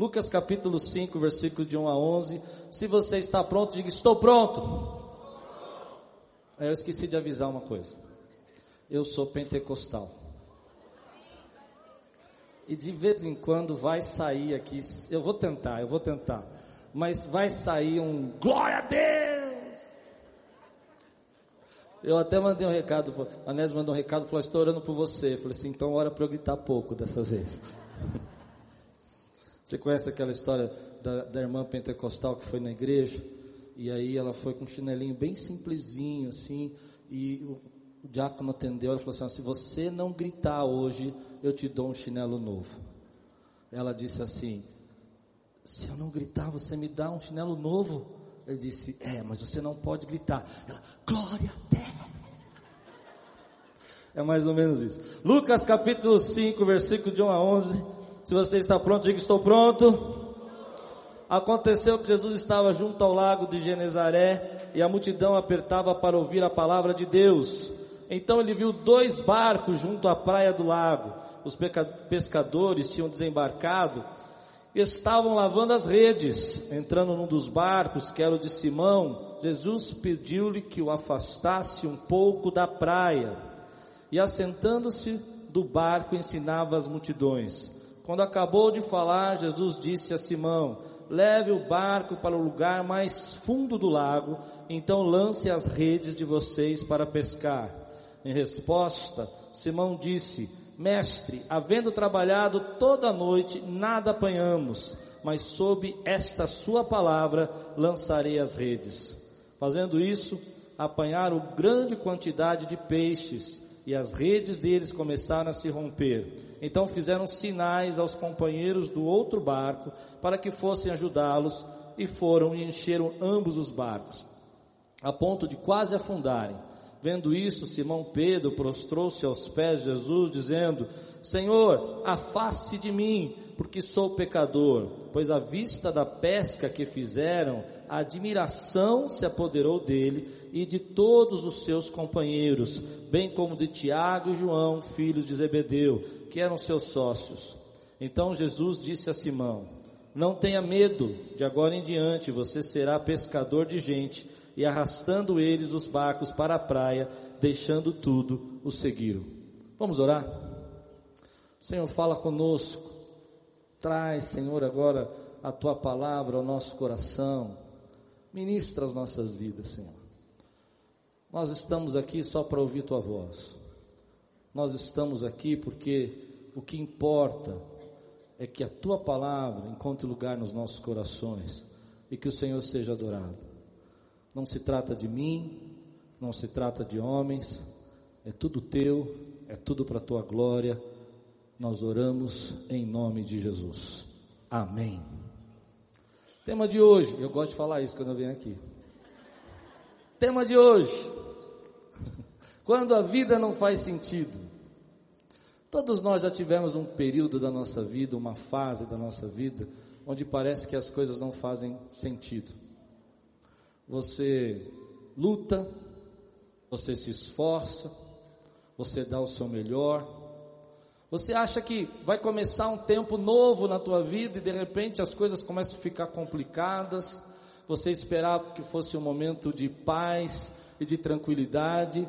Lucas capítulo 5, versículo de 1 a 11. Se você está pronto, diga: Estou pronto. Eu esqueci de avisar uma coisa. Eu sou pentecostal. E de vez em quando vai sair aqui, eu vou tentar, eu vou tentar, mas vai sair um glória a Deus. Eu até mandei um recado, a Anésio mandou um recado, falou, estou orando por você. Eu falei assim, então ora para eu gritar pouco dessa vez. Você conhece aquela história da, da irmã pentecostal que foi na igreja? E aí ela foi com um chinelinho bem simplesinho, assim, e o, o diácono atendeu, ela falou assim, se você não gritar hoje, eu te dou um chinelo novo. Ela disse assim, se eu não gritar, você me dá um chinelo novo? Ele disse, é, mas você não pode gritar. Ela, glória a Deus. É mais ou menos isso. Lucas capítulo 5, versículo de 1 a 11. Se você está pronto, diga estou pronto. Aconteceu que Jesus estava junto ao lago de Genezaré e a multidão apertava para ouvir a palavra de Deus. Então ele viu dois barcos junto à praia do lago. Os pescadores tinham desembarcado e estavam lavando as redes. Entrando num dos barcos, que era o de Simão, Jesus pediu-lhe que o afastasse um pouco da praia. E assentando-se do barco, ensinava as multidões. Quando acabou de falar, Jesus disse a Simão: leve o barco para o lugar mais fundo do lago, então lance as redes de vocês para pescar. Em resposta, Simão disse, Mestre, havendo trabalhado toda a noite, nada apanhamos, mas sob esta sua palavra lançarei as redes. Fazendo isso, apanharam grande quantidade de peixes, e as redes deles começaram a se romper. Então fizeram sinais aos companheiros do outro barco para que fossem ajudá-los e foram e encheram ambos os barcos, a ponto de quase afundarem. Vendo isso, Simão Pedro prostrou-se aos pés de Jesus, dizendo: Senhor, afaste de mim, porque sou pecador. Pois à vista da pesca que fizeram, a admiração se apoderou dele e de todos os seus companheiros, bem como de Tiago e João, filhos de Zebedeu, que eram seus sócios. Então Jesus disse a Simão: Não tenha medo, de agora em diante você será pescador de gente e arrastando eles os barcos para a praia, deixando tudo, o seguiram. Vamos orar? Senhor, fala conosco. Traz, Senhor, agora a tua palavra ao nosso coração. Ministra as nossas vidas, Senhor. Nós estamos aqui só para ouvir tua voz. Nós estamos aqui porque o que importa é que a tua palavra encontre lugar nos nossos corações e que o Senhor seja adorado. Não se trata de mim, não se trata de homens, é tudo teu, é tudo para a tua glória. Nós oramos em nome de Jesus. Amém. Tema de hoje, eu gosto de falar isso quando eu venho aqui. Tema de hoje, quando a vida não faz sentido. Todos nós já tivemos um período da nossa vida, uma fase da nossa vida, onde parece que as coisas não fazem sentido você luta, você se esforça, você dá o seu melhor. Você acha que vai começar um tempo novo na tua vida e de repente as coisas começam a ficar complicadas. Você esperava que fosse um momento de paz e de tranquilidade.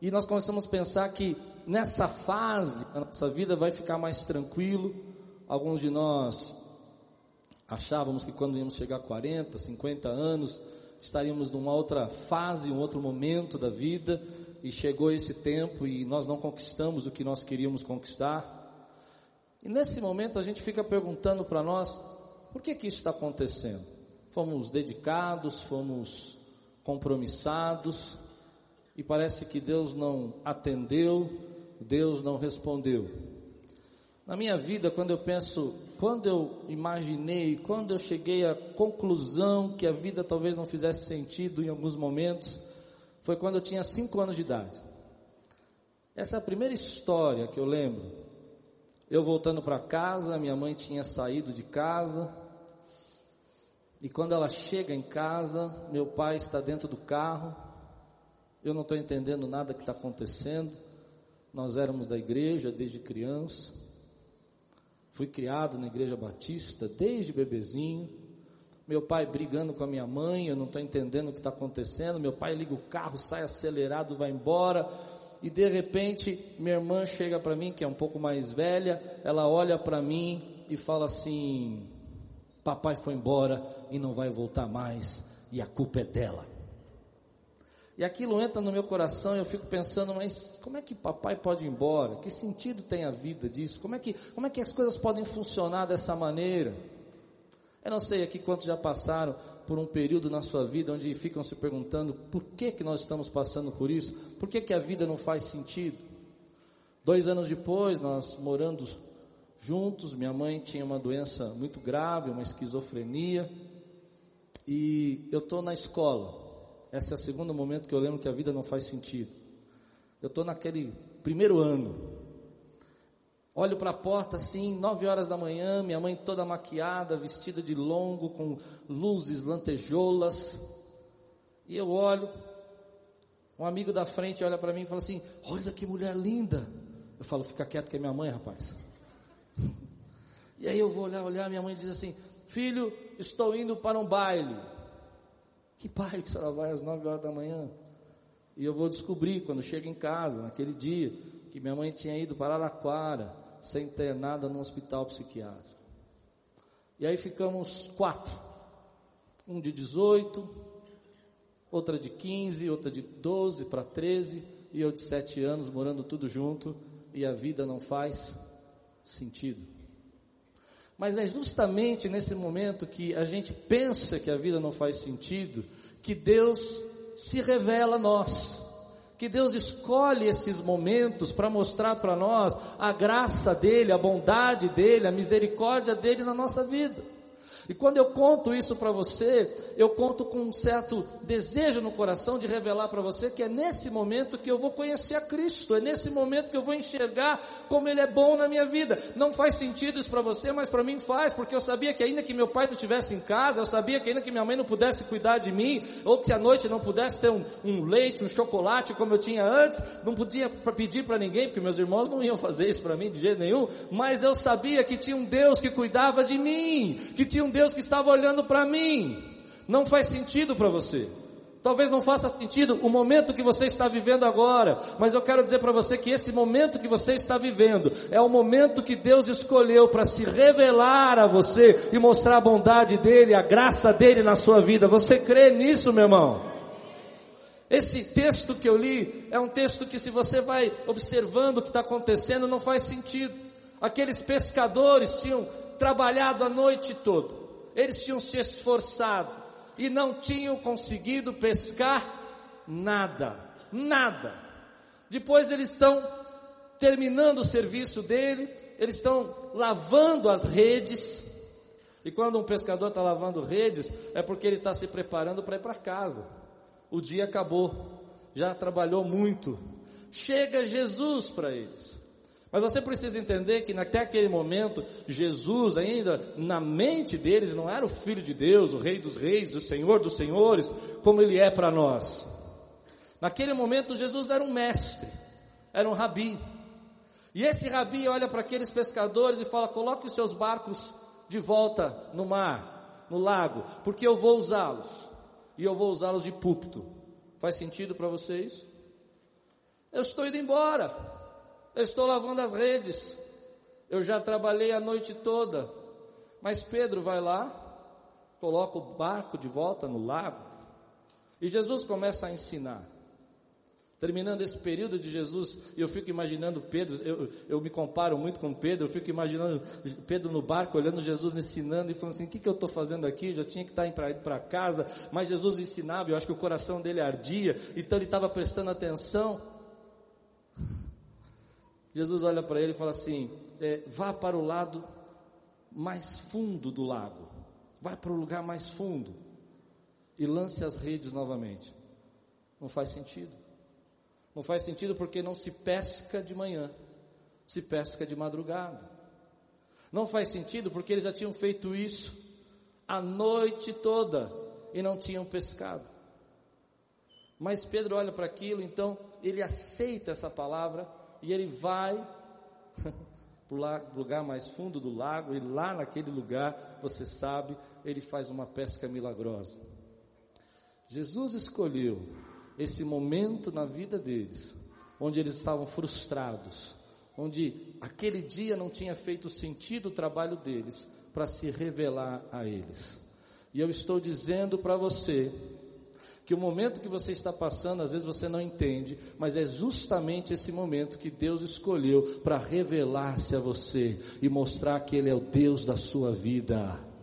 E nós começamos a pensar que nessa fase a nossa vida vai ficar mais tranquilo. Alguns de nós achávamos que quando íamos chegar a 40, 50 anos, estaríamos numa outra fase, um outro momento da vida, e chegou esse tempo e nós não conquistamos o que nós queríamos conquistar. E nesse momento a gente fica perguntando para nós, por que que isso está acontecendo? Fomos dedicados, fomos compromissados, e parece que Deus não atendeu, Deus não respondeu. Na minha vida, quando eu penso, quando eu imaginei, quando eu cheguei à conclusão que a vida talvez não fizesse sentido em alguns momentos, foi quando eu tinha cinco anos de idade. Essa é a primeira história que eu lembro. Eu voltando para casa, minha mãe tinha saído de casa, e quando ela chega em casa, meu pai está dentro do carro, eu não estou entendendo nada que está acontecendo. Nós éramos da igreja desde criança. Fui criado na igreja batista desde bebezinho. Meu pai brigando com a minha mãe, eu não estou entendendo o que está acontecendo. Meu pai liga o carro, sai acelerado, vai embora. E de repente, minha irmã chega para mim, que é um pouco mais velha, ela olha para mim e fala assim: Papai foi embora e não vai voltar mais, e a culpa é dela. E aquilo entra no meu coração e eu fico pensando, mas como é que papai pode ir embora? Que sentido tem a vida disso? Como é que, como é que as coisas podem funcionar dessa maneira? Eu não sei aqui quantos já passaram por um período na sua vida onde ficam se perguntando por que que nós estamos passando por isso? Por que que a vida não faz sentido? Dois anos depois, nós morando juntos, minha mãe tinha uma doença muito grave, uma esquizofrenia, e eu estou na escola, esse é o segundo momento que eu lembro que a vida não faz sentido. Eu estou naquele primeiro ano. Olho para a porta assim, nove horas da manhã, minha mãe toda maquiada, vestida de longo, com luzes, lantejoulas. E eu olho, um amigo da frente olha para mim e fala assim: Olha que mulher linda. Eu falo: Fica quieto que é minha mãe, rapaz. e aí eu vou olhar, olhar, minha mãe diz assim: Filho, estou indo para um baile. Que pai que a senhora vai às nove horas da manhã? E eu vou descobrir quando chego em casa, naquele dia, que minha mãe tinha ido para Araraquara, ser internada num hospital psiquiátrico. E aí ficamos quatro. Um de 18, outra de 15, outra de 12 para 13, e eu de 7 anos morando tudo junto, e a vida não faz sentido. Mas é justamente nesse momento que a gente pensa que a vida não faz sentido, que Deus se revela a nós. Que Deus escolhe esses momentos para mostrar para nós a graça dele, a bondade dele, a misericórdia dele na nossa vida. E quando eu conto isso para você, eu conto com um certo desejo no coração de revelar para você que é nesse momento que eu vou conhecer a Cristo, é nesse momento que eu vou enxergar como Ele é bom na minha vida. Não faz sentido isso para você, mas para mim faz, porque eu sabia que ainda que meu pai não estivesse em casa, eu sabia que ainda que minha mãe não pudesse cuidar de mim, ou que se à noite não pudesse ter um, um leite, um chocolate como eu tinha antes, não podia pedir para ninguém, porque meus irmãos não iam fazer isso para mim de jeito nenhum, mas eu sabia que tinha um Deus que cuidava de mim, que tinha um Deus que estava olhando para mim. Não faz sentido para você. Talvez não faça sentido o momento que você está vivendo agora, mas eu quero dizer para você que esse momento que você está vivendo é o momento que Deus escolheu para se revelar a você e mostrar a bondade dele, a graça dele na sua vida. Você crê nisso, meu irmão? Esse texto que eu li é um texto que, se você vai observando o que está acontecendo, não faz sentido. Aqueles pescadores tinham trabalhado a noite toda eles tinham se esforçado e não tinham conseguido pescar nada, nada. Depois eles estão terminando o serviço dele, eles estão lavando as redes. E quando um pescador está lavando redes, é porque ele está se preparando para ir para casa. O dia acabou, já trabalhou muito. Chega Jesus para eles. Mas você precisa entender que até aquele momento, Jesus ainda, na mente deles, não era o Filho de Deus, o Rei dos Reis, o Senhor dos Senhores, como Ele é para nós. Naquele momento, Jesus era um mestre, era um rabi. E esse rabi olha para aqueles pescadores e fala: coloque os seus barcos de volta no mar, no lago, porque eu vou usá-los. E eu vou usá-los de púlpito. Faz sentido para vocês? Eu estou indo embora. Eu estou lavando as redes. Eu já trabalhei a noite toda. Mas Pedro vai lá, coloca o barco de volta no lago. E Jesus começa a ensinar. Terminando esse período de Jesus, eu fico imaginando Pedro, eu, eu me comparo muito com Pedro, eu fico imaginando Pedro no barco, olhando Jesus ensinando e falando assim: o que, que eu estou fazendo aqui? Já tinha que estar indo para casa, mas Jesus ensinava, eu acho que o coração dele ardia, então ele estava prestando atenção. Jesus olha para ele e fala assim: é, vá para o lado mais fundo do lago, vai para o lugar mais fundo e lance as redes novamente. Não faz sentido. Não faz sentido porque não se pesca de manhã, se pesca de madrugada. Não faz sentido porque eles já tinham feito isso a noite toda e não tinham pescado. Mas Pedro olha para aquilo, então ele aceita essa palavra e ele vai para o lugar mais fundo do lago, e lá naquele lugar, você sabe, ele faz uma pesca milagrosa. Jesus escolheu esse momento na vida deles, onde eles estavam frustrados, onde aquele dia não tinha feito sentido o trabalho deles, para se revelar a eles. E eu estou dizendo para você, que o momento que você está passando, às vezes você não entende, mas é justamente esse momento que Deus escolheu para revelar-se a você e mostrar que Ele é o Deus da sua vida.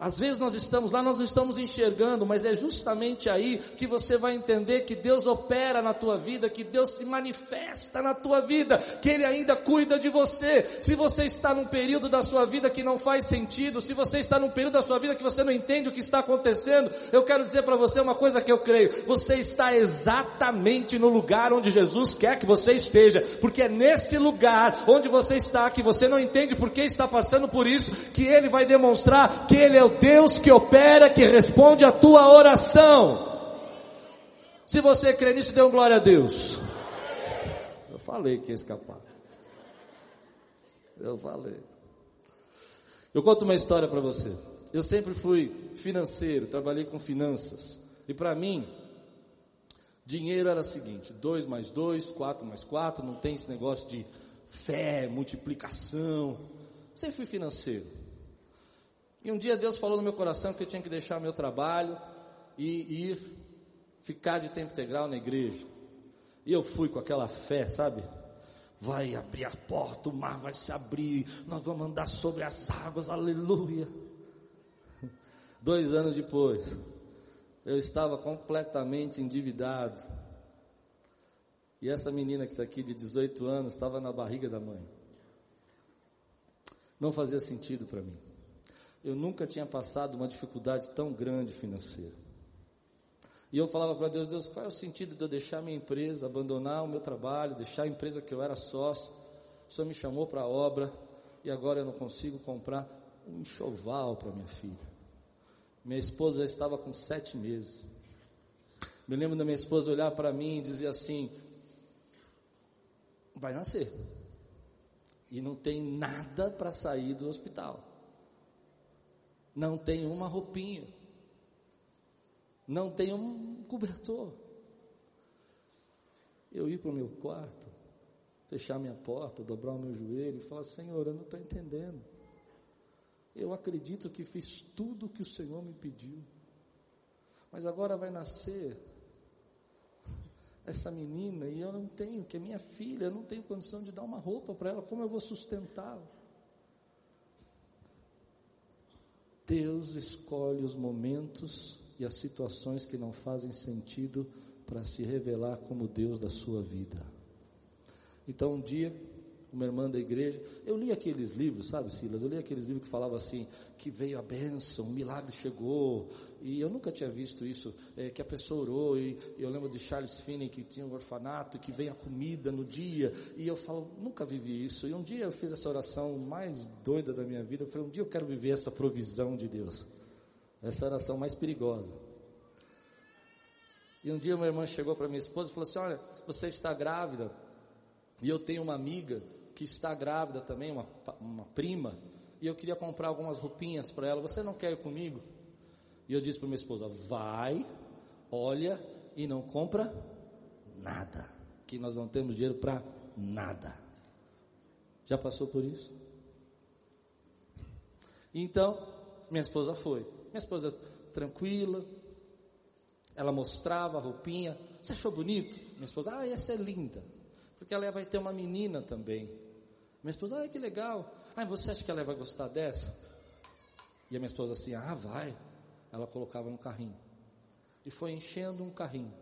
Às vezes nós estamos lá, nós não estamos enxergando, mas é justamente aí que você vai entender que Deus opera na tua vida, que Deus se manifesta na tua vida, que Ele ainda cuida de você. Se você está num período da sua vida que não faz sentido, se você está num período da sua vida que você não entende o que está acontecendo, eu quero dizer para você uma coisa que eu creio. Você está exatamente no lugar onde Jesus quer que você esteja, porque é nesse lugar onde você está que você não entende por que está passando por isso, que Ele vai demonstrar que Ele é o Deus que opera, que responde a tua oração. Se você crê nisso, dê um glória a Deus. Eu falei que ia escapar. Eu falei. Eu conto uma história para você. Eu sempre fui financeiro, trabalhei com finanças. E para mim, dinheiro era o seguinte: 2 mais 2, 4 mais 4, não tem esse negócio de fé, multiplicação. Sempre fui financeiro. E um dia Deus falou no meu coração que eu tinha que deixar meu trabalho e ir ficar de tempo integral na igreja. E eu fui com aquela fé, sabe? Vai abrir a porta, o mar vai se abrir, nós vamos andar sobre as águas, aleluia. Dois anos depois, eu estava completamente endividado. E essa menina que está aqui de 18 anos estava na barriga da mãe. Não fazia sentido para mim. Eu nunca tinha passado uma dificuldade tão grande financeira. E eu falava para Deus, Deus, qual é o sentido de eu deixar minha empresa, abandonar o meu trabalho, deixar a empresa que eu era sócio? O Senhor me chamou para a obra e agora eu não consigo comprar um enxoval para minha filha. Minha esposa já estava com sete meses. Me lembro da minha esposa olhar para mim e dizer assim: vai nascer. E não tem nada para sair do hospital não tem uma roupinha, não tem um cobertor. Eu ir para o meu quarto, fechar minha porta, dobrar o meu joelho e falar: Senhor, eu não estou entendendo. Eu acredito que fiz tudo o que o Senhor me pediu, mas agora vai nascer essa menina e eu não tenho, que é minha filha, eu não tenho condição de dar uma roupa para ela, como eu vou sustentá-la? Deus escolhe os momentos e as situações que não fazem sentido para se revelar como Deus da sua vida. Então um dia uma irmã da igreja. Eu li aqueles livros, sabe, Silas? Eu li aqueles livros que falavam assim, que veio a bênção, um milagre chegou. E eu nunca tinha visto isso, é, que a pessoa orou. E eu lembro de Charles Finney, que tinha um orfanato, que vem a comida no dia. E eu falo, nunca vivi isso. E um dia eu fiz essa oração mais doida da minha vida. Eu falei, um dia eu quero viver essa provisão de Deus. Essa oração mais perigosa. E um dia uma irmã chegou para minha esposa e falou assim: Olha, você está grávida. E eu tenho uma amiga que está grávida também, uma, uma prima, e eu queria comprar algumas roupinhas para ela. Você não quer ir comigo? E eu disse para minha esposa: vai, olha e não compra nada, que nós não temos dinheiro para nada. Já passou por isso? Então, minha esposa foi. Minha esposa tranquila, ela mostrava a roupinha. Você achou bonito? Minha esposa, ah, essa é linda. Porque ela vai ter uma menina também. Minha esposa, ah, que legal. Ah, você acha que ela vai gostar dessa? E a minha esposa assim, ah, vai. Ela colocava no carrinho. E foi enchendo um carrinho.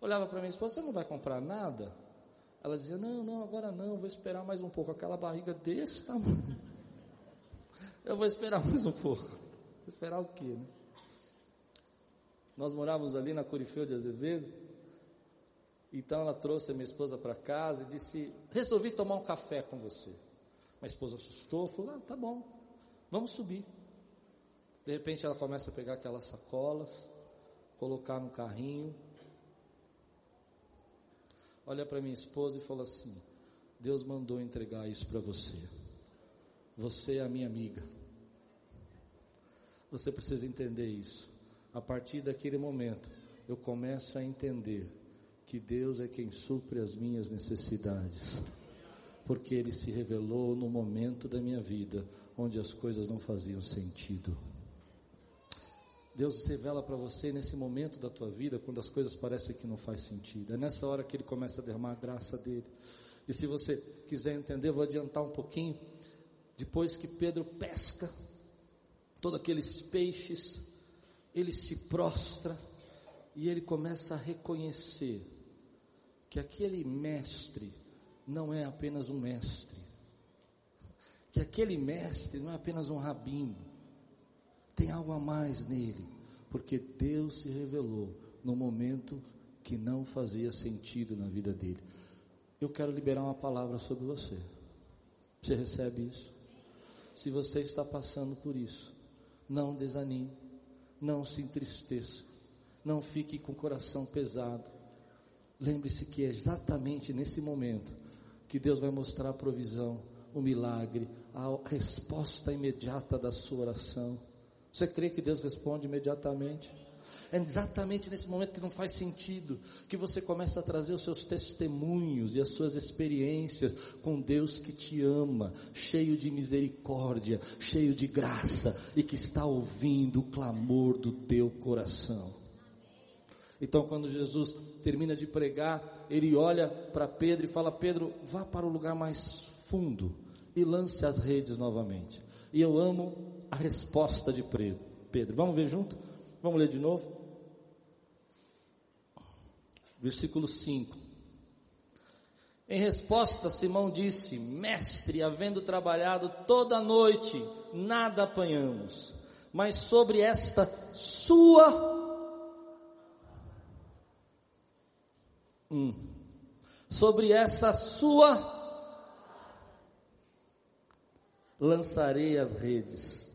Olhava para minha esposa, você não vai comprar nada? Ela dizia, não, não, agora não, vou esperar mais um pouco. Aquela barriga desse tamanho. Eu vou esperar mais um pouco. Esperar o quê, né? Nós morávamos ali na Corifeu de Azevedo. Então ela trouxe a minha esposa para casa e disse: Resolvi tomar um café com você. Minha esposa assustou, falou: Ah, tá bom, vamos subir. De repente ela começa a pegar aquelas sacolas, colocar no carrinho. Olha para minha esposa e fala assim: Deus mandou entregar isso para você. Você é a minha amiga. Você precisa entender isso. A partir daquele momento, eu começo a entender que Deus é quem supre as minhas necessidades. Porque Ele se revelou no momento da minha vida onde as coisas não faziam sentido. Deus se revela para você nesse momento da tua vida, quando as coisas parecem que não faz sentido. É nessa hora que Ele começa a derramar a graça dele. E se você quiser entender, vou adiantar um pouquinho. Depois que Pedro pesca todos aqueles peixes, ele se prostra e ele começa a reconhecer que aquele mestre não é apenas um mestre, que aquele mestre não é apenas um rabino, tem algo a mais nele, porque Deus se revelou no momento que não fazia sentido na vida dele. Eu quero liberar uma palavra sobre você. Você recebe isso? Se você está passando por isso, não desanime, não se entristeça, não fique com o coração pesado. Lembre-se que é exatamente nesse momento que Deus vai mostrar a provisão, o milagre, a resposta imediata da sua oração. Você crê que Deus responde imediatamente? É exatamente nesse momento que não faz sentido que você começa a trazer os seus testemunhos e as suas experiências com Deus que te ama, cheio de misericórdia, cheio de graça e que está ouvindo o clamor do teu coração. Então, quando Jesus termina de pregar, ele olha para Pedro e fala: Pedro, vá para o lugar mais fundo e lance as redes novamente. E eu amo a resposta de Pedro. Vamos ver junto? Vamos ler de novo? versículo 5. Em resposta, Simão disse: Mestre, havendo trabalhado toda a noite, nada apanhamos, mas sobre esta sua. Hum, sobre essa sua. Lançarei as redes.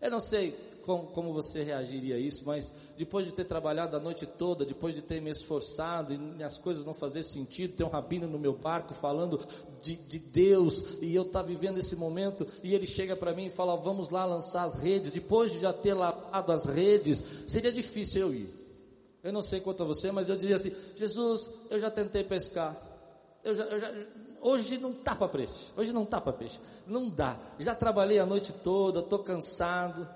Eu não sei como, como você reagiria a isso, mas depois de ter trabalhado a noite toda, depois de ter me esforçado e as coisas não fazer sentido, ter um rabino no meu barco falando de, de Deus e eu estar tá vivendo esse momento e ele chega para mim e fala, vamos lá lançar as redes, depois de já ter lavado as redes, seria difícil eu ir. Eu não sei quanto a você, mas eu diria assim, Jesus, eu já tentei pescar, eu já, eu já, hoje não tá para peixe, hoje não tá para peixe, não dá, já trabalhei a noite toda, estou cansado,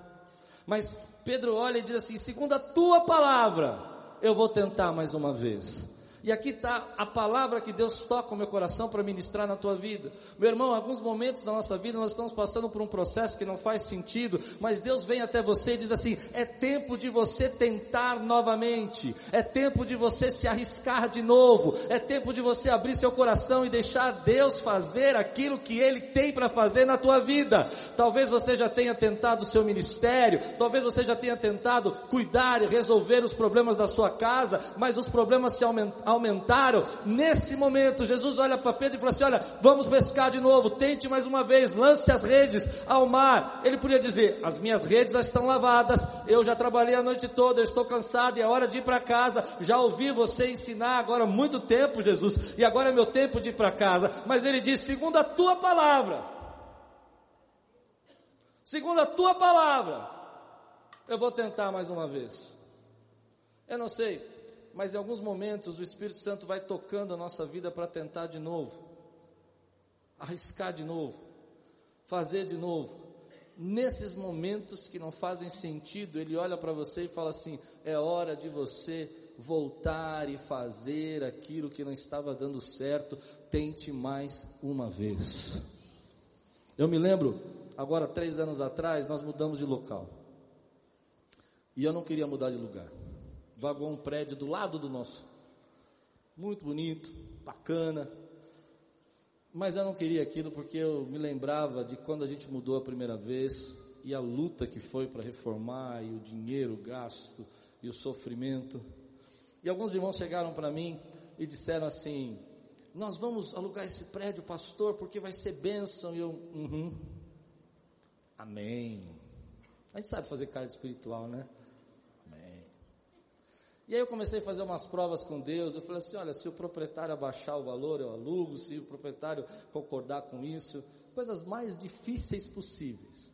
mas Pedro olha e diz assim: segundo a tua palavra, eu vou tentar mais uma vez. E aqui está a palavra que Deus toca o meu coração para ministrar na tua vida. Meu irmão, alguns momentos da nossa vida nós estamos passando por um processo que não faz sentido, mas Deus vem até você e diz assim: é tempo de você tentar novamente, é tempo de você se arriscar de novo, é tempo de você abrir seu coração e deixar Deus fazer aquilo que Ele tem para fazer na tua vida. Talvez você já tenha tentado o seu ministério, talvez você já tenha tentado cuidar e resolver os problemas da sua casa, mas os problemas se aumentaram aumentaram. Nesse momento, Jesus olha para Pedro e fala assim: Olha, vamos pescar de novo, tente mais uma vez, lance as redes ao mar. Ele podia dizer: As minhas redes já estão lavadas, eu já trabalhei a noite toda, eu estou cansado e é hora de ir para casa. Já ouvi você ensinar agora há muito tempo, Jesus, e agora é meu tempo de ir para casa. Mas ele diz: Segundo a tua palavra, segundo a tua palavra, eu vou tentar mais uma vez. Eu não sei mas em alguns momentos o Espírito Santo vai tocando a nossa vida para tentar de novo, arriscar de novo, fazer de novo. Nesses momentos que não fazem sentido, Ele olha para você e fala assim: é hora de você voltar e fazer aquilo que não estava dando certo, tente mais uma vez. Eu me lembro, agora três anos atrás, nós mudamos de local. E eu não queria mudar de lugar vagou um prédio do lado do nosso. Muito bonito, bacana. Mas eu não queria aquilo porque eu me lembrava de quando a gente mudou a primeira vez e a luta que foi para reformar e o dinheiro gasto e o sofrimento. E alguns irmãos chegaram para mim e disseram assim: Nós vamos alugar esse prédio, pastor, porque vai ser bênção. E eu, uhum, amém. A gente sabe fazer cara espiritual, né? E aí eu comecei a fazer umas provas com Deus. Eu falei assim: olha, se o proprietário abaixar o valor, eu alugo. Se o proprietário concordar com isso, coisas mais difíceis possíveis.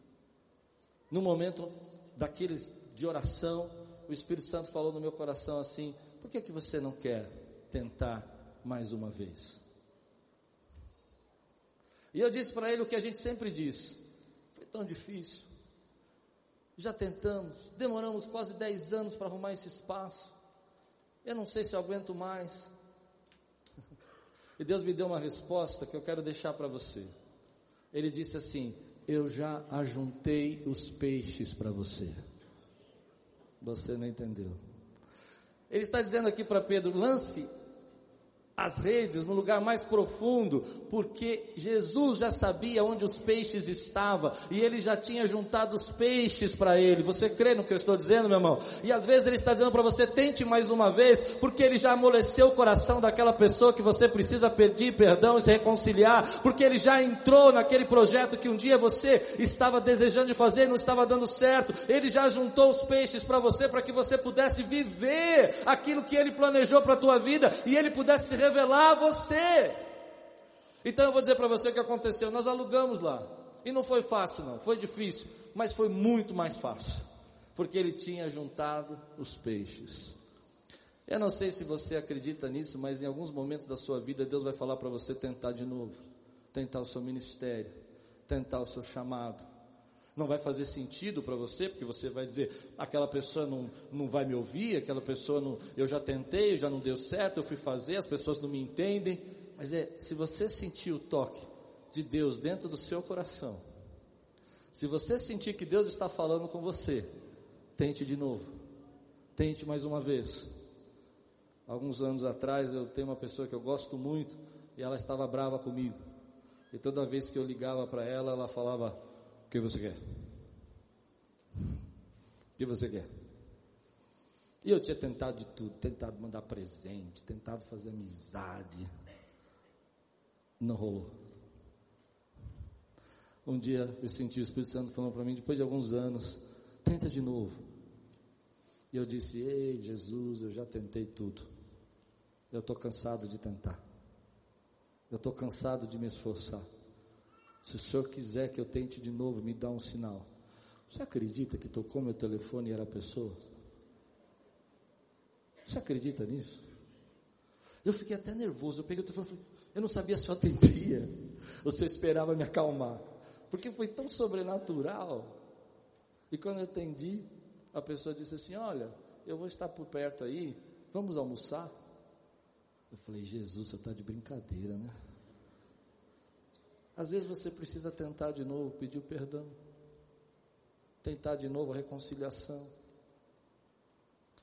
No momento daqueles de oração, o Espírito Santo falou no meu coração assim: por que que você não quer tentar mais uma vez? E eu disse para ele o que a gente sempre diz: foi tão difícil. Já tentamos, demoramos quase 10 anos para arrumar esse espaço. Eu não sei se eu aguento mais. E Deus me deu uma resposta que eu quero deixar para você. Ele disse assim: Eu já ajuntei os peixes para você. Você não entendeu. Ele está dizendo aqui para Pedro: lance as redes no lugar mais profundo, porque Jesus já sabia onde os peixes estavam e ele já tinha juntado os peixes para ele. Você crê no que eu estou dizendo, meu irmão? E às vezes ele está dizendo para você, tente mais uma vez, porque ele já amoleceu o coração daquela pessoa que você precisa pedir perdão e se reconciliar, porque ele já entrou naquele projeto que um dia você estava desejando de fazer e não estava dando certo. Ele já juntou os peixes para você para que você pudesse viver aquilo que ele planejou para a tua vida e ele pudesse se revelar a você. Então eu vou dizer para você o que aconteceu. Nós alugamos lá. E não foi fácil não, foi difícil, mas foi muito mais fácil. Porque ele tinha juntado os peixes. Eu não sei se você acredita nisso, mas em alguns momentos da sua vida Deus vai falar para você tentar de novo. Tentar o seu ministério, tentar o seu chamado. Não vai fazer sentido para você, porque você vai dizer, aquela pessoa não, não vai me ouvir, aquela pessoa não, eu já tentei, já não deu certo, eu fui fazer, as pessoas não me entendem. Mas é, se você sentir o toque de Deus dentro do seu coração, se você sentir que Deus está falando com você, tente de novo. Tente mais uma vez. Alguns anos atrás eu tenho uma pessoa que eu gosto muito e ela estava brava comigo. E toda vez que eu ligava para ela, ela falava: o que você quer? O que você quer? E eu tinha tentado de tudo, tentado mandar presente, tentado fazer amizade. Não rolou. Um dia eu senti o Espírito Santo falando para mim, depois de alguns anos, tenta de novo. E eu disse, ei Jesus, eu já tentei tudo. Eu estou cansado de tentar. Eu estou cansado de me esforçar. Se o senhor quiser que eu tente de novo, me dá um sinal. Você acredita que tocou meu telefone e era a pessoa? Você acredita nisso? Eu fiquei até nervoso. Eu peguei o telefone eu não sabia se eu atendia ou se eu esperava me acalmar. Porque foi tão sobrenatural. E quando eu atendi, a pessoa disse assim: Olha, eu vou estar por perto aí, vamos almoçar? Eu falei: Jesus, você está de brincadeira, né? Às vezes você precisa tentar de novo, pedir o perdão, tentar de novo a reconciliação,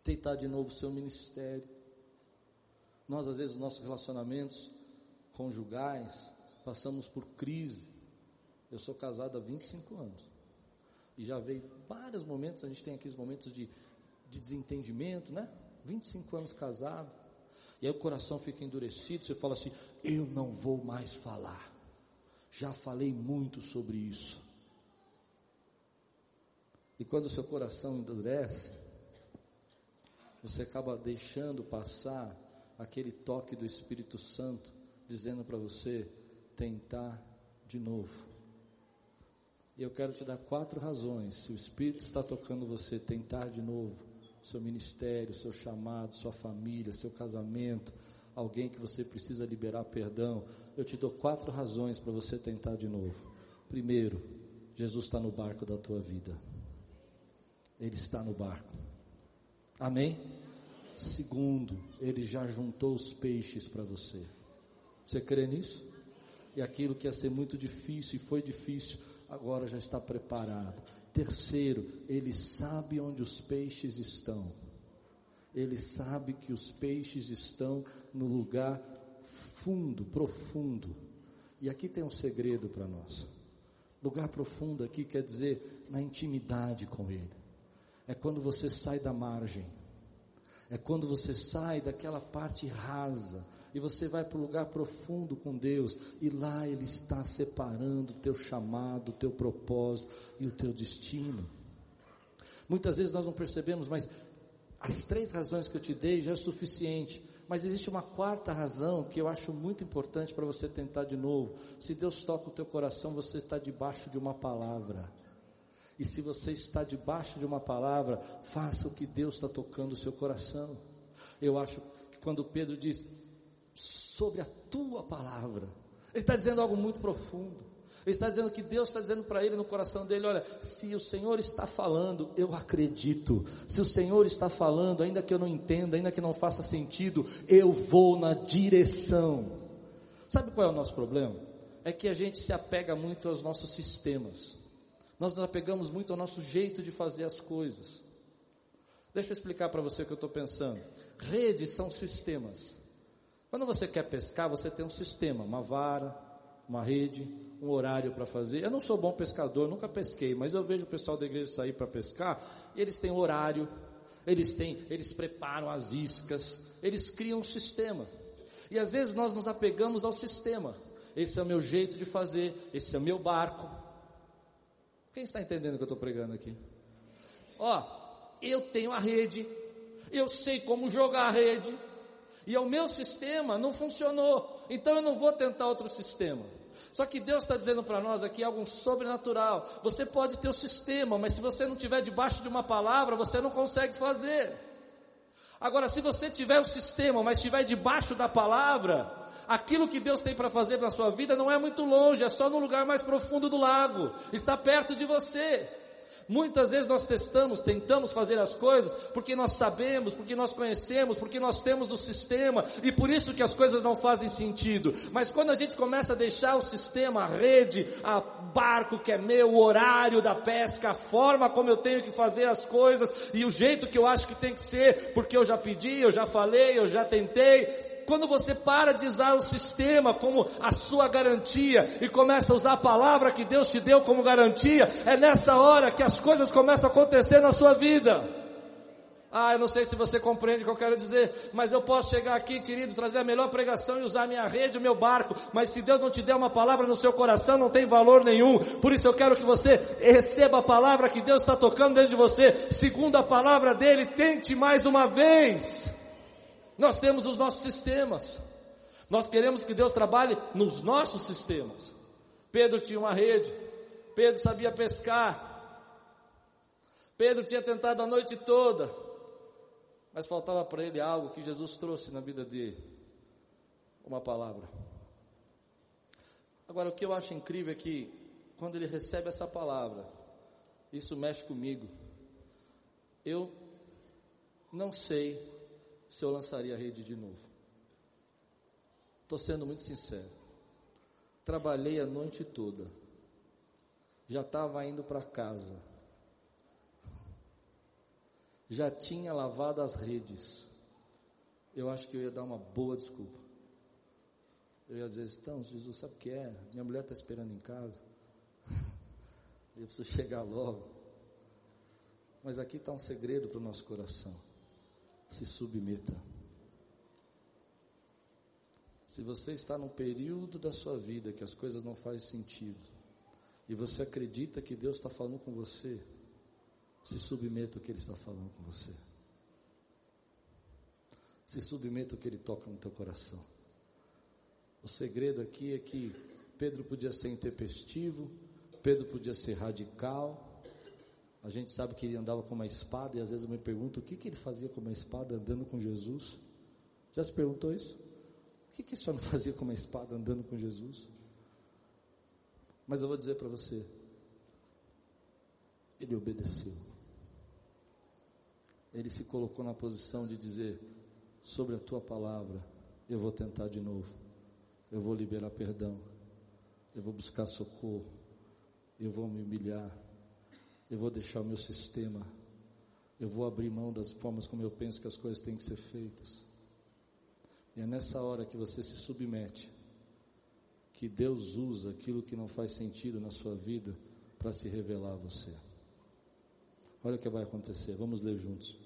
tentar de novo o seu ministério. Nós, às vezes, nossos relacionamentos conjugais, passamos por crise. Eu sou casado há 25 anos. E já veio vários momentos, a gente tem aqueles momentos de, de desentendimento, né? 25 anos casado. E aí o coração fica endurecido, você fala assim: eu não vou mais falar. Já falei muito sobre isso. E quando o seu coração endurece, você acaba deixando passar aquele toque do Espírito Santo, dizendo para você tentar de novo. E eu quero te dar quatro razões. Se o Espírito está tocando você, tentar de novo, seu ministério, seu chamado, sua família, seu casamento, alguém que você precisa liberar perdão, eu te dou quatro razões para você tentar de novo. Primeiro, Jesus está no barco da tua vida. Ele está no barco. Amém? Segundo, ele já juntou os peixes para você. Você crê nisso? E aquilo que ia ser muito difícil e foi difícil, agora já está preparado. Terceiro, ele sabe onde os peixes estão. Ele sabe que os peixes estão no lugar fundo, profundo. E aqui tem um segredo para nós. Lugar profundo aqui quer dizer na intimidade com Ele. É quando você sai da margem. É quando você sai daquela parte rasa e você vai para o lugar profundo com Deus e lá Ele está separando o teu chamado, o teu propósito e o teu destino. Muitas vezes nós não percebemos, mas As três razões que eu te dei já é suficiente. Mas existe uma quarta razão que eu acho muito importante para você tentar de novo. Se Deus toca o teu coração, você está debaixo de uma palavra. E se você está debaixo de uma palavra, faça o que Deus está tocando o seu coração. Eu acho que quando Pedro diz sobre a tua palavra, ele está dizendo algo muito profundo. Ele está dizendo que Deus está dizendo para ele no coração dele: olha, se o Senhor está falando, eu acredito. Se o Senhor está falando, ainda que eu não entenda, ainda que não faça sentido, eu vou na direção. Sabe qual é o nosso problema? É que a gente se apega muito aos nossos sistemas. Nós nos apegamos muito ao nosso jeito de fazer as coisas. Deixa eu explicar para você o que eu estou pensando. Redes são sistemas. Quando você quer pescar, você tem um sistema, uma vara, uma rede, um horário para fazer. Eu não sou bom pescador, nunca pesquei, mas eu vejo o pessoal da igreja sair para pescar, e eles têm horário, eles têm, eles preparam as iscas, eles criam um sistema. E às vezes nós nos apegamos ao sistema. Esse é o meu jeito de fazer, esse é o meu barco, quem está entendendo o que eu estou pregando aqui? Ó, eu tenho a rede, eu sei como jogar a rede, e o meu sistema não funcionou, então eu não vou tentar outro sistema. Só que Deus está dizendo para nós aqui algo sobrenatural. Você pode ter o sistema, mas se você não tiver debaixo de uma palavra, você não consegue fazer. Agora, se você tiver o sistema, mas estiver debaixo da palavra, aquilo que Deus tem para fazer na sua vida não é muito longe, é só no lugar mais profundo do lago, está perto de você. Muitas vezes nós testamos, tentamos fazer as coisas porque nós sabemos, porque nós conhecemos, porque nós temos o sistema e por isso que as coisas não fazem sentido. Mas quando a gente começa a deixar o sistema, a rede, a barco que é meu, o horário da pesca, a forma como eu tenho que fazer as coisas e o jeito que eu acho que tem que ser, porque eu já pedi, eu já falei, eu já tentei, quando você para de usar o sistema como a sua garantia e começa a usar a palavra que Deus te deu como garantia, é nessa hora que as coisas começam a acontecer na sua vida. Ah, eu não sei se você compreende o que eu quero dizer, mas eu posso chegar aqui, querido, trazer a melhor pregação e usar a minha rede, o meu barco, mas se Deus não te der uma palavra no seu coração, não tem valor nenhum. Por isso eu quero que você receba a palavra que Deus está tocando dentro de você, segundo a palavra dele, tente mais uma vez. Nós temos os nossos sistemas. Nós queremos que Deus trabalhe nos nossos sistemas. Pedro tinha uma rede. Pedro sabia pescar. Pedro tinha tentado a noite toda. Mas faltava para ele algo que Jesus trouxe na vida dele. Uma palavra. Agora, o que eu acho incrível é que, quando ele recebe essa palavra, isso mexe comigo. Eu não sei se eu lançaria a rede de novo. Estou sendo muito sincero. Trabalhei a noite toda. Já estava indo para casa. Já tinha lavado as redes. Eu acho que eu ia dar uma boa desculpa. Eu ia dizer, então, Jesus, sabe o que é? Minha mulher está esperando em casa. eu preciso chegar logo. Mas aqui está um segredo para o nosso coração se submeta. Se você está num período da sua vida que as coisas não fazem sentido, e você acredita que Deus está falando com você, se submeta ao que Ele está falando com você. Se submeta ao que Ele toca no teu coração. O segredo aqui é que Pedro podia ser intempestivo, Pedro podia ser radical, a gente sabe que ele andava com uma espada e às vezes eu me pergunto o que, que ele fazia com uma espada andando com Jesus. Já se perguntou isso? O que, que esse homem fazia com uma espada andando com Jesus? Mas eu vou dizer para você, ele obedeceu. Ele se colocou na posição de dizer: sobre a tua palavra, eu vou tentar de novo, eu vou liberar perdão, eu vou buscar socorro, eu vou me humilhar, eu vou deixar o meu sistema, eu vou abrir mão das formas como eu penso que as coisas têm que ser feitas. E é nessa hora que você se submete, que Deus usa aquilo que não faz sentido na sua vida para se revelar a você. Olha o que vai acontecer, vamos ler juntos.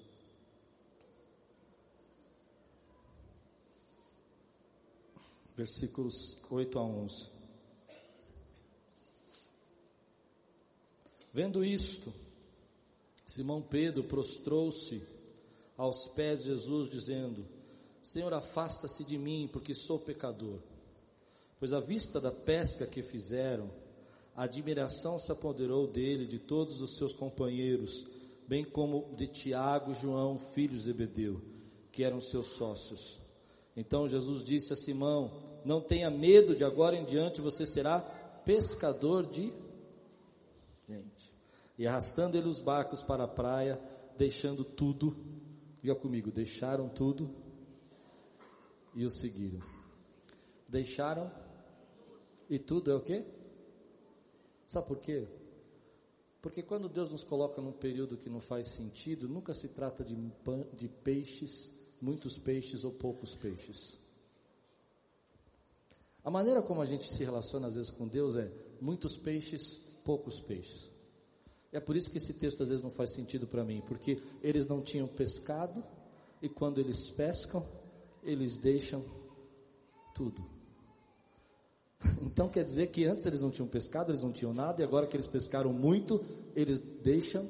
Versículos 8 a 11. Vendo isto, Simão Pedro prostrou-se aos pés de Jesus, dizendo: Senhor, afasta-se de mim, porque sou pecador. Pois à vista da pesca que fizeram, a admiração se apoderou dele, de todos os seus companheiros, bem como de Tiago e João, filhos de Zebedeu, que eram seus sócios. Então Jesus disse a Simão: Não tenha medo, de agora em diante você será pescador de gente. E arrastando ele os barcos para a praia, deixando tudo, diga comigo, deixaram tudo e o seguiram. Deixaram e tudo é o quê? Sabe por quê? Porque quando Deus nos coloca num período que não faz sentido, nunca se trata de, de peixes, muitos peixes ou poucos peixes. A maneira como a gente se relaciona às vezes com Deus é muitos peixes, poucos peixes. É por isso que esse texto às vezes não faz sentido para mim, porque eles não tinham pescado e quando eles pescam, eles deixam tudo. Então quer dizer que antes eles não tinham pescado, eles não tinham nada, e agora que eles pescaram muito, eles deixam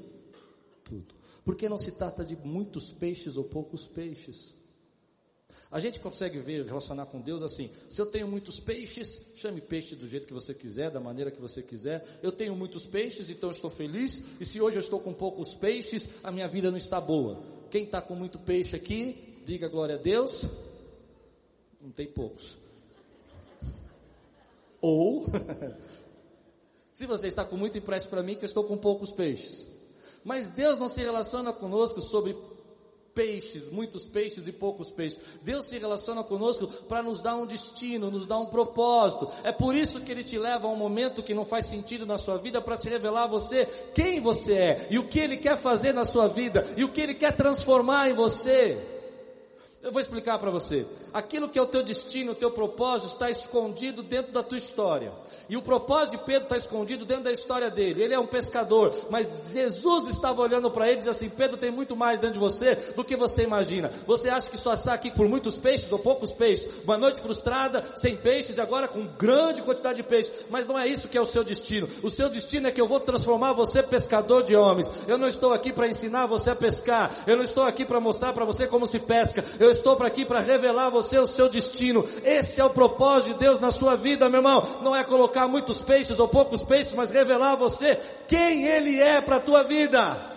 tudo. Porque não se trata de muitos peixes ou poucos peixes. A gente consegue ver, relacionar com Deus assim: se eu tenho muitos peixes, chame peixe do jeito que você quiser, da maneira que você quiser. Eu tenho muitos peixes, então eu estou feliz. E se hoje eu estou com poucos peixes, a minha vida não está boa. Quem está com muito peixe aqui, diga glória a Deus. Não tem poucos. Ou, se você está com muito, empreste para mim que eu estou com poucos peixes. Mas Deus não se relaciona conosco sobre peixes, muitos peixes e poucos peixes. Deus se relaciona conosco para nos dar um destino, nos dar um propósito. É por isso que Ele te leva a um momento que não faz sentido na sua vida para te revelar a você quem você é e o que Ele quer fazer na sua vida e o que Ele quer transformar em você. Eu vou explicar para você. Aquilo que é o teu destino, o teu propósito está escondido dentro da tua história. E o propósito de Pedro está escondido dentro da história dele. Ele é um pescador, mas Jesus estava olhando para ele e dizia assim: Pedro tem muito mais dentro de você do que você imagina. Você acha que só está aqui por muitos peixes ou poucos peixes? Uma noite frustrada, sem peixes e agora com grande quantidade de peixes. Mas não é isso que é o seu destino. O seu destino é que eu vou transformar você pescador de homens. Eu não estou aqui para ensinar você a pescar. Eu não estou aqui para mostrar para você como se pesca. Eu estou para aqui para revelar a você o seu destino. Esse é o propósito de Deus na sua vida, meu irmão. Não é colocar muitos peixes ou poucos peixes, mas revelar a você quem Ele é para a tua vida.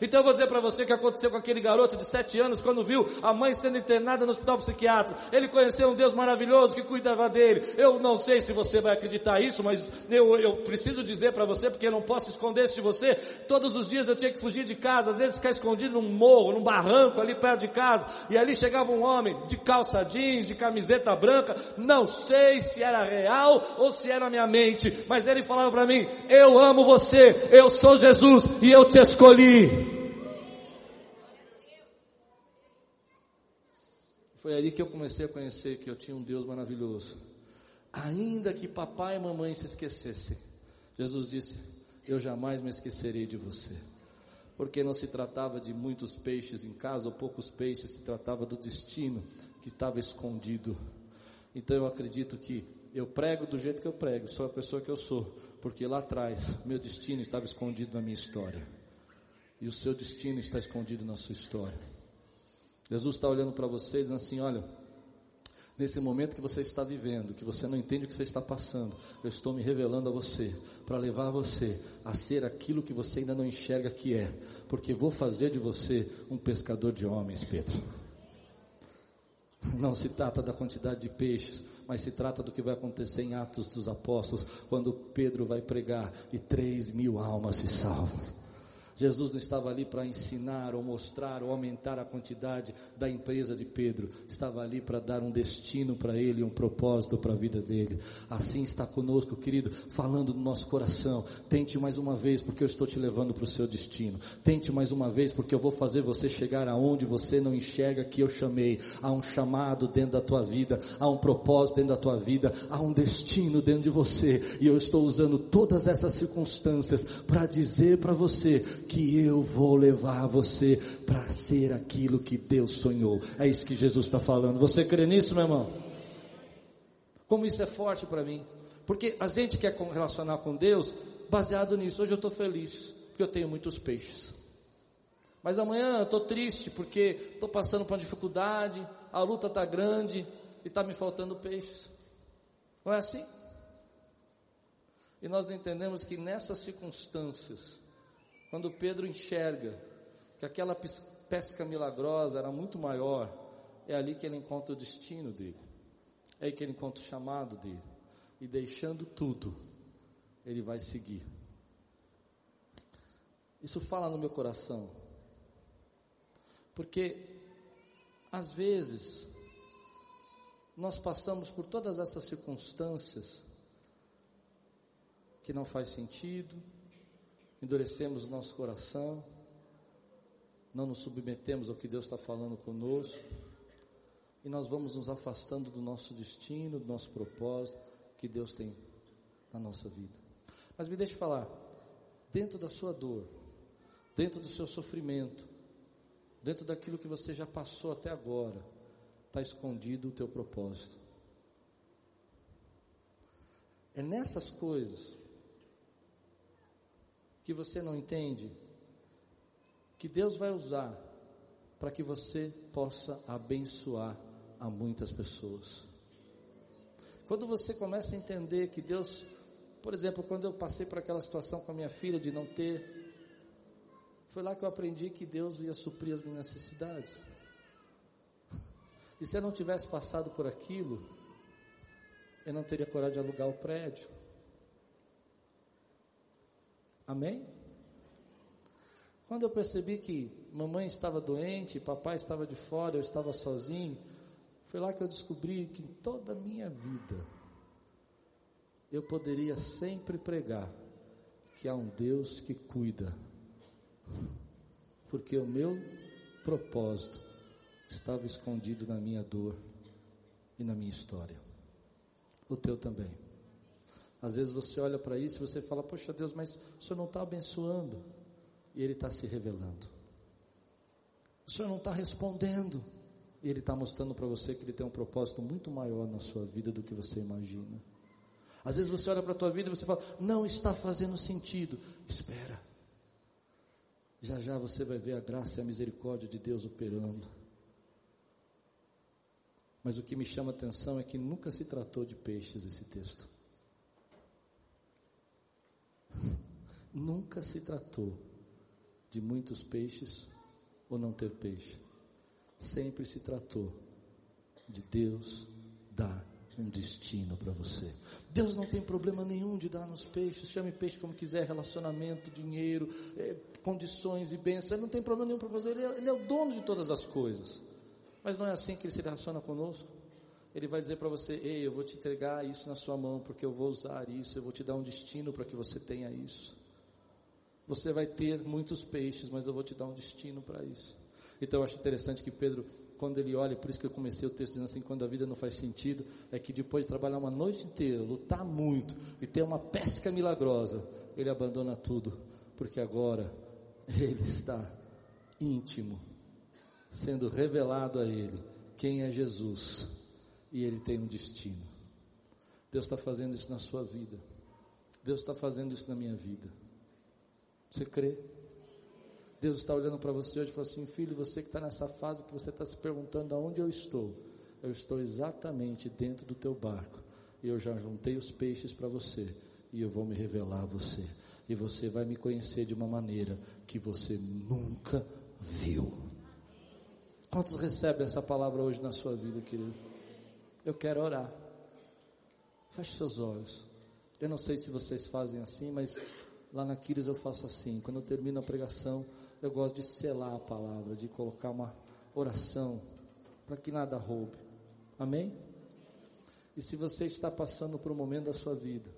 Então eu vou dizer para você o que aconteceu com aquele garoto de sete anos quando viu a mãe sendo internada no hospital psiquiátrico. Ele conheceu um Deus maravilhoso que cuidava dele. Eu não sei se você vai acreditar isso, mas eu, eu preciso dizer para você porque eu não posso esconder isso de você. Todos os dias eu tinha que fugir de casa, às vezes ficar escondido num morro, num barranco ali perto de casa. E ali chegava um homem de calça jeans, de camiseta branca. Não sei se era real ou se era minha mente, mas ele falava para mim: Eu amo você, eu sou Jesus e eu te escolhi. Foi ali que eu comecei a conhecer que eu tinha um Deus maravilhoso. Ainda que papai e mamãe se esquecessem, Jesus disse: Eu jamais me esquecerei de você. Porque não se tratava de muitos peixes em casa ou poucos peixes, se tratava do destino que estava escondido. Então eu acredito que eu prego do jeito que eu prego, sou a pessoa que eu sou, porque lá atrás meu destino estava escondido na minha história. E o seu destino está escondido na sua história. Jesus está olhando para vocês assim, olha, nesse momento que você está vivendo, que você não entende o que você está passando, eu estou me revelando a você, para levar você a ser aquilo que você ainda não enxerga que é, porque vou fazer de você um pescador de homens, Pedro. Não se trata da quantidade de peixes, mas se trata do que vai acontecer em Atos dos Apóstolos, quando Pedro vai pregar e três mil almas se salvam. Jesus não estava ali para ensinar ou mostrar ou aumentar a quantidade da empresa de Pedro, estava ali para dar um destino para ele, um propósito para a vida dele. Assim está conosco, querido, falando no nosso coração. Tente mais uma vez, porque eu estou te levando para o seu destino. Tente mais uma vez, porque eu vou fazer você chegar aonde você não enxerga que eu chamei. Há um chamado dentro da tua vida, há um propósito dentro da tua vida, há um destino dentro de você. E eu estou usando todas essas circunstâncias para dizer para você que eu vou levar você para ser aquilo que Deus sonhou. É isso que Jesus está falando. Você crê nisso, meu irmão? Como isso é forte para mim? Porque a gente quer relacionar com Deus baseado nisso. Hoje eu estou feliz porque eu tenho muitos peixes. Mas amanhã eu estou triste porque estou passando por uma dificuldade, a luta está grande e está me faltando peixes. Não é assim? E nós entendemos que nessas circunstâncias, quando Pedro enxerga que aquela pesca milagrosa era muito maior, é ali que ele encontra o destino dele, é aí que ele encontra o chamado dele, e deixando tudo, ele vai seguir. Isso fala no meu coração. Porque, às vezes, nós passamos por todas essas circunstâncias que não faz sentido, endurecemos o nosso coração, não nos submetemos ao que Deus está falando conosco, e nós vamos nos afastando do nosso destino, do nosso propósito que Deus tem na nossa vida. Mas me deixe falar, dentro da sua dor, dentro do seu sofrimento, dentro daquilo que você já passou até agora, está escondido o teu propósito. É nessas coisas que você não entende que Deus vai usar para que você possa abençoar a muitas pessoas. Quando você começa a entender que Deus, por exemplo, quando eu passei por aquela situação com a minha filha de não ter foi lá que eu aprendi que Deus ia suprir as minhas necessidades. E se eu não tivesse passado por aquilo, eu não teria coragem de alugar o prédio. Amém? Quando eu percebi que mamãe estava doente, papai estava de fora, eu estava sozinho, foi lá que eu descobri que em toda a minha vida eu poderia sempre pregar que há um Deus que cuida porque o meu propósito estava escondido na minha dor e na minha história. O teu também. Às vezes você olha para isso e você fala, poxa Deus, mas o Senhor não está abençoando. E Ele está se revelando. O Senhor não está respondendo. E Ele está mostrando para você que Ele tem um propósito muito maior na sua vida do que você imagina. Às vezes você olha para a tua vida e você fala, não está fazendo sentido. Espera. Já já você vai ver a graça e a misericórdia de Deus operando. Mas o que me chama a atenção é que nunca se tratou de peixes esse texto. Nunca se tratou de muitos peixes ou não ter peixe. Sempre se tratou de Deus dar um destino para você. Deus não tem problema nenhum de dar nos peixes, chame peixe como quiser, relacionamento, dinheiro, é, condições e bênçãos, ele não tem problema nenhum para fazer, ele é, ele é o dono de todas as coisas. Mas não é assim que ele se relaciona conosco. Ele vai dizer para você: Ei, eu vou te entregar isso na sua mão, porque eu vou usar isso, eu vou te dar um destino para que você tenha isso. Você vai ter muitos peixes, mas eu vou te dar um destino para isso. Então eu acho interessante que Pedro, quando ele olha, por isso que eu comecei o texto dizendo assim, quando a vida não faz sentido, é que depois de trabalhar uma noite inteira, lutar muito e ter uma pesca milagrosa, ele abandona tudo, porque agora ele está íntimo, sendo revelado a ele quem é Jesus e ele tem um destino. Deus está fazendo isso na sua vida. Deus está fazendo isso na minha vida. Você crê? Deus está olhando para você hoje e fala assim, filho, você que está nessa fase que você está se perguntando aonde eu estou, eu estou exatamente dentro do teu barco e eu já juntei os peixes para você e eu vou me revelar a você e você vai me conhecer de uma maneira que você nunca viu. Quantos recebem essa palavra hoje na sua vida, querido? Eu quero orar. Feche seus olhos. Eu não sei se vocês fazem assim, mas lá na Quiris eu faço assim. Quando eu termino a pregação, eu gosto de selar a palavra, de colocar uma oração para que nada roube. Amém? E se você está passando por um momento da sua vida,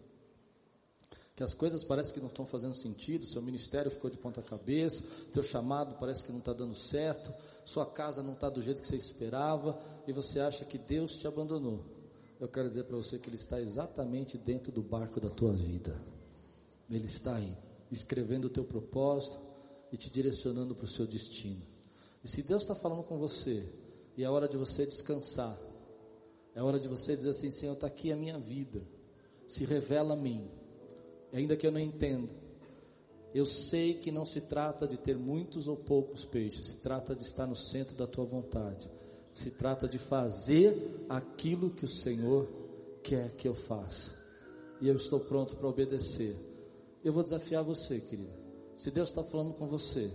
que as coisas parecem que não estão fazendo sentido, seu ministério ficou de ponta cabeça, teu chamado parece que não está dando certo, sua casa não está do jeito que você esperava, e você acha que Deus te abandonou. Eu quero dizer para você que Ele está exatamente dentro do barco da tua vida. Ele está aí, escrevendo o teu propósito, e te direcionando para o seu destino. E se Deus está falando com você, e é hora de você descansar, é hora de você dizer assim: Senhor, está aqui a minha vida, se revela a mim, ainda que eu não entenda, Eu sei que não se trata de ter muitos ou poucos peixes, se trata de estar no centro da tua vontade. Se trata de fazer aquilo que o Senhor quer que eu faça. E eu estou pronto para obedecer. Eu vou desafiar você, querido. Se Deus está falando com você,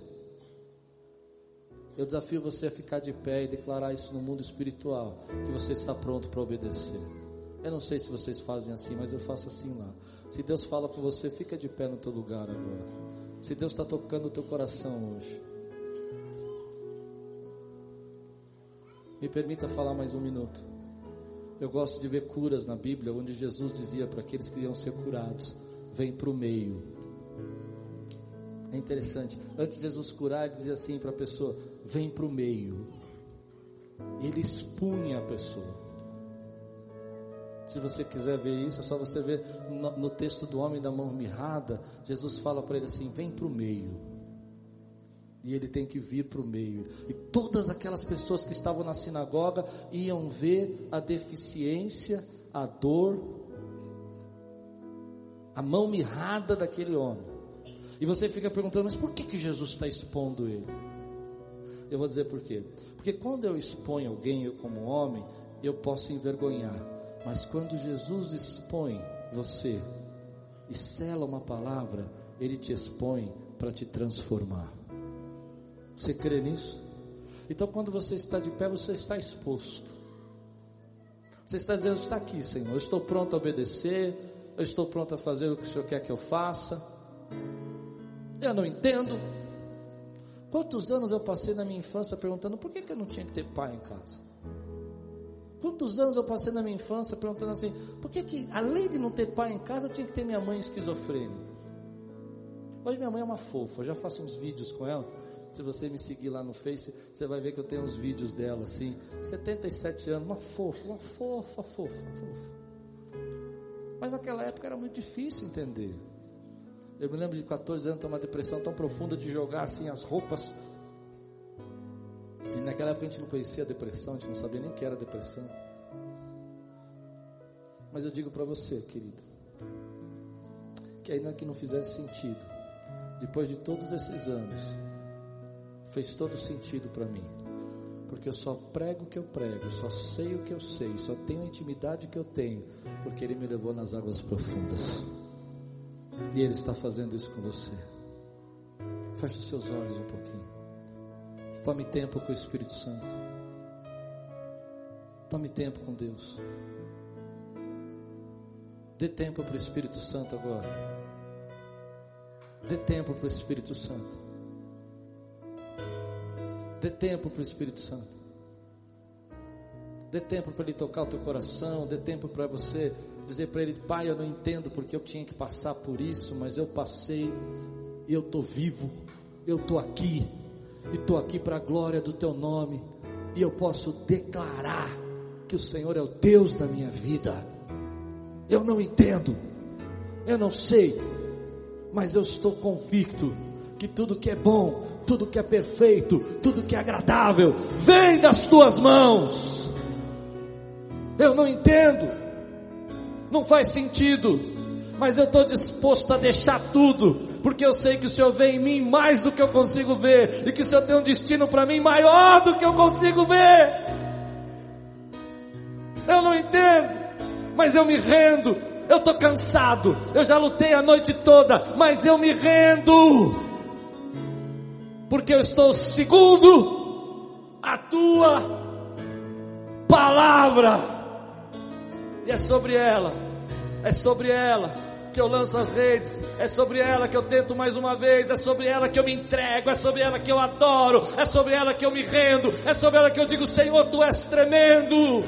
eu desafio você a ficar de pé e declarar isso no mundo espiritual, que você está pronto para obedecer. Eu não sei se vocês fazem assim, mas eu faço assim lá. Se Deus fala com você, fica de pé no teu lugar agora. Se Deus está tocando o teu coração hoje. Me permita falar mais um minuto. Eu gosto de ver curas na Bíblia, onde Jesus dizia para aqueles que iam ser curados: vem para o meio. É interessante. Antes de Jesus curar, ele dizia assim para a pessoa: vem para o meio. Ele expunha a pessoa. Se você quiser ver isso, é só você ver no, no texto do homem da mão mirrada. Jesus fala para ele assim: vem para o meio. E ele tem que vir para o meio. E todas aquelas pessoas que estavam na sinagoga iam ver a deficiência, a dor, a mão mirrada daquele homem. E você fica perguntando, mas por que, que Jesus está expondo ele? Eu vou dizer por quê. Porque quando eu exponho alguém, eu como homem, eu posso envergonhar. Mas quando Jesus expõe você e sela uma palavra, ele te expõe para te transformar. Você crê nisso? Então, quando você está de pé, você está exposto. Você está dizendo: está aqui, Senhor. Eu estou pronto a obedecer. Eu estou pronto a fazer o que o Senhor quer que eu faça. Eu não entendo. Quantos anos eu passei na minha infância perguntando por que, que eu não tinha que ter pai em casa? Quantos anos eu passei na minha infância perguntando assim, por que, que além de não ter pai em casa, eu tinha que ter minha mãe esquizofrênica? Hoje minha mãe é uma fofa, eu já faço uns vídeos com ela. Se você me seguir lá no Face, você vai ver que eu tenho uns vídeos dela assim, 77 anos, uma fofa, uma fofa, fofa, fofa. Mas naquela época era muito difícil entender. Eu me lembro de 14 anos ter uma depressão tão profunda de jogar assim as roupas. E naquela época a gente não conhecia a depressão, a gente não sabia nem o que era depressão. Mas eu digo para você, querido, que ainda que não fizesse sentido, depois de todos esses anos, fez todo sentido para mim. Porque eu só prego o que eu prego, só sei o que eu sei, só tenho a intimidade que eu tenho, porque Ele me levou nas águas profundas. E Ele está fazendo isso com você. Feche os seus olhos um pouquinho. Tome tempo com o Espírito Santo. Tome tempo com Deus. Dê tempo para o Espírito Santo agora. Dê tempo para o Espírito Santo. Dê tempo para o Espírito Santo. Dê tempo para ele tocar o teu coração. Dê tempo para você dizer para ele: Pai, eu não entendo porque eu tinha que passar por isso, mas eu passei e eu estou vivo. Eu estou aqui e estou aqui para a glória do teu nome. E eu posso declarar que o Senhor é o Deus da minha vida. Eu não entendo, eu não sei, mas eu estou convicto que tudo que é bom, tudo que é perfeito, tudo que é agradável, vem das tuas mãos. Eu não entendo, não faz sentido, mas eu estou disposto a deixar tudo, porque eu sei que o Senhor vê em mim mais do que eu consigo ver, e que o Senhor tem um destino para mim maior do que eu consigo ver. Eu não entendo, mas eu me rendo. Eu estou cansado, eu já lutei a noite toda, mas eu me rendo porque eu estou segundo a tua palavra. E é sobre ela, é sobre ela que eu lanço as redes, é sobre ela que eu tento mais uma vez, é sobre ela que eu me entrego, é sobre ela que eu adoro, é sobre ela que eu me rendo, é sobre ela que eu digo, Senhor, tu és tremendo,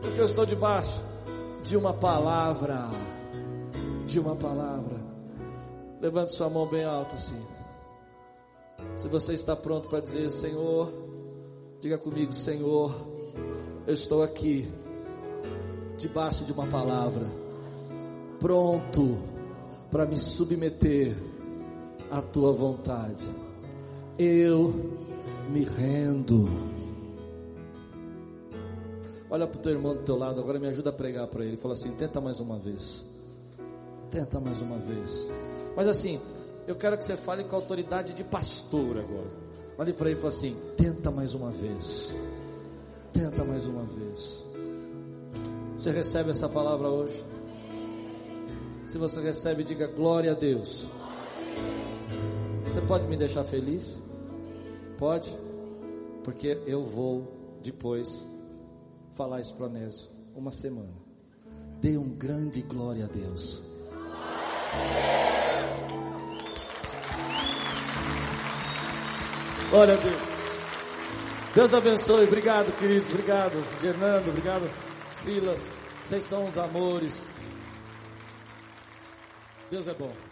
porque eu estou debaixo de uma palavra, de uma palavra. Levante sua mão bem alta assim. Se você está pronto para dizer, Senhor, diga comigo, Senhor, eu estou aqui, debaixo de uma palavra, pronto para me submeter à tua vontade. Eu me rendo. Olha para o teu irmão do teu lado, agora me ajuda a pregar para ele. Fala assim: tenta mais uma vez. Tenta mais uma vez. Mas assim, Eu quero que você fale com a autoridade de pastor agora. Olhe para ele e fale assim: tenta mais uma vez. Tenta mais uma vez. Você recebe essa palavra hoje? Se você recebe, diga glória a Deus. Você pode me deixar feliz? Pode? Porque eu vou depois falar isso para Onésio. Uma semana. Dê um grande glória a Deus. Glória a Deus. Deus abençoe. Obrigado, queridos. Obrigado, Fernando. Obrigado, Silas. Vocês são os amores. Deus é bom.